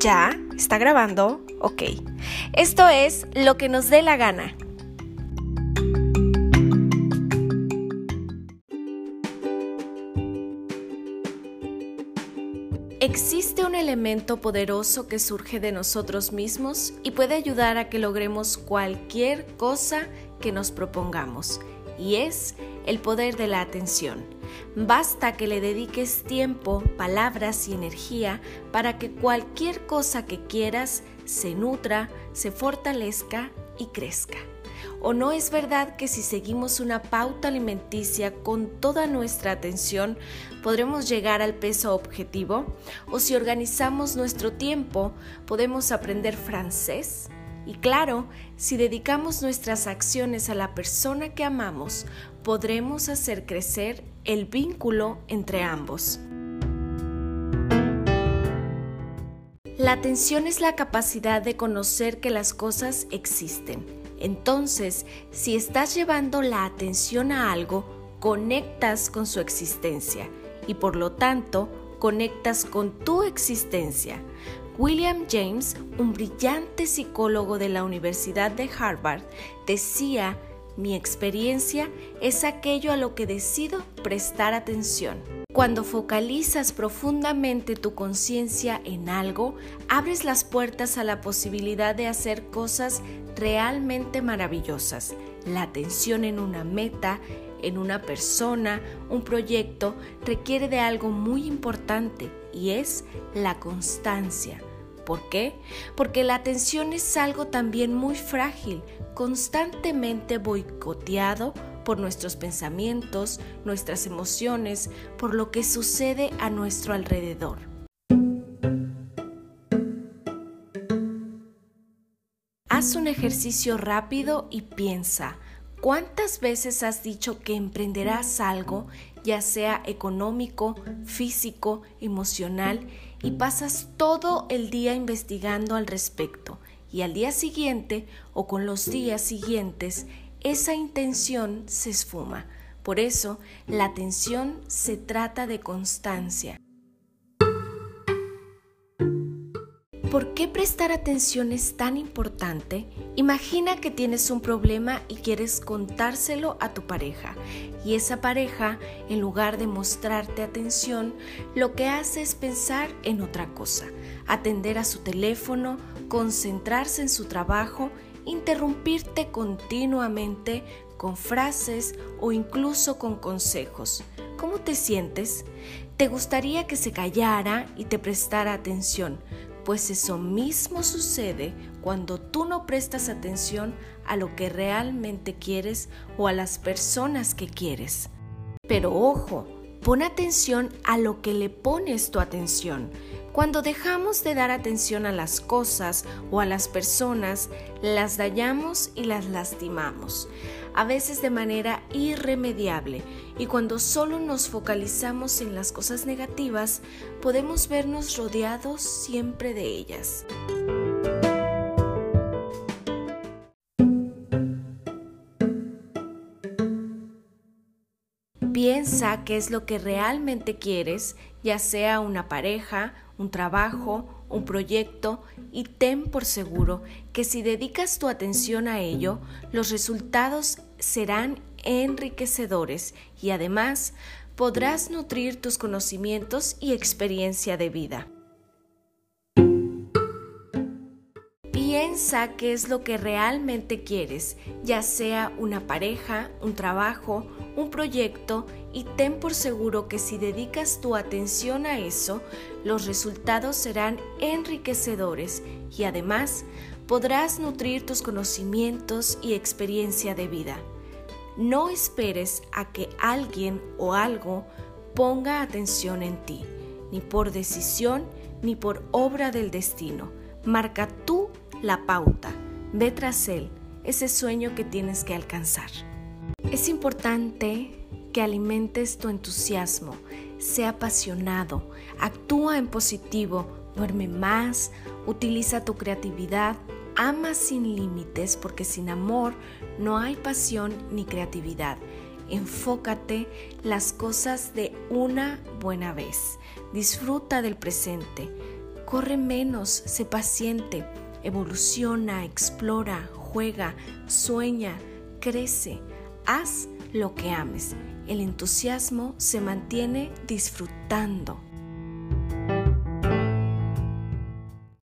¿Ya? ¿Está grabando? Ok. Esto es lo que nos dé la gana. Existe un elemento poderoso que surge de nosotros mismos y puede ayudar a que logremos cualquier cosa que nos propongamos, y es el poder de la atención. Basta que le dediques tiempo, palabras y energía para que cualquier cosa que quieras se nutra, se fortalezca y crezca. ¿O no es verdad que si seguimos una pauta alimenticia con toda nuestra atención, podremos llegar al peso objetivo? ¿O si organizamos nuestro tiempo, podemos aprender francés? Y claro, si dedicamos nuestras acciones a la persona que amamos, podremos hacer crecer el vínculo entre ambos. La atención es la capacidad de conocer que las cosas existen. Entonces, si estás llevando la atención a algo, conectas con su existencia y por lo tanto conectas con tu existencia. William James, un brillante psicólogo de la Universidad de Harvard, decía mi experiencia es aquello a lo que decido prestar atención. Cuando focalizas profundamente tu conciencia en algo, abres las puertas a la posibilidad de hacer cosas realmente maravillosas. La atención en una meta, en una persona, un proyecto, requiere de algo muy importante y es la constancia. ¿Por qué? Porque la atención es algo también muy frágil, constantemente boicoteado por nuestros pensamientos, nuestras emociones, por lo que sucede a nuestro alrededor. Haz un ejercicio rápido y piensa, ¿cuántas veces has dicho que emprenderás algo, ya sea económico, físico, emocional, y pasas todo el día investigando al respecto y al día siguiente o con los días siguientes esa intención se esfuma. Por eso la atención se trata de constancia. ¿Por qué prestar atención es tan importante? Imagina que tienes un problema y quieres contárselo a tu pareja y esa pareja, en lugar de mostrarte atención, lo que hace es pensar en otra cosa, atender a su teléfono, concentrarse en su trabajo, interrumpirte continuamente con frases o incluso con consejos. ¿Cómo te sientes? ¿Te gustaría que se callara y te prestara atención? Pues eso mismo sucede cuando tú no prestas atención a lo que realmente quieres o a las personas que quieres. Pero ojo, pon atención a lo que le pones tu atención. Cuando dejamos de dar atención a las cosas o a las personas, las dañamos y las lastimamos, a veces de manera irremediable. Y cuando solo nos focalizamos en las cosas negativas, podemos vernos rodeados siempre de ellas. Piensa qué es lo que realmente quieres, ya sea una pareja, un trabajo, un proyecto y ten por seguro que si dedicas tu atención a ello, los resultados serán enriquecedores y además podrás nutrir tus conocimientos y experiencia de vida. Piensa qué es lo que realmente quieres, ya sea una pareja, un trabajo, un proyecto y ten por seguro que si dedicas tu atención a eso, los resultados serán enriquecedores y además podrás nutrir tus conocimientos y experiencia de vida. No esperes a que alguien o algo ponga atención en ti, ni por decisión ni por obra del destino. Marca tú la pauta, ve tras él, ese sueño que tienes que alcanzar. Es importante que alimentes tu entusiasmo, sea apasionado, actúa en positivo, duerme más, utiliza tu creatividad, ama sin límites porque sin amor no hay pasión ni creatividad. Enfócate las cosas de una buena vez. Disfruta del presente. Corre menos, sé paciente, evoluciona, explora, juega, sueña, crece, haz lo que ames. El entusiasmo se mantiene disfrutando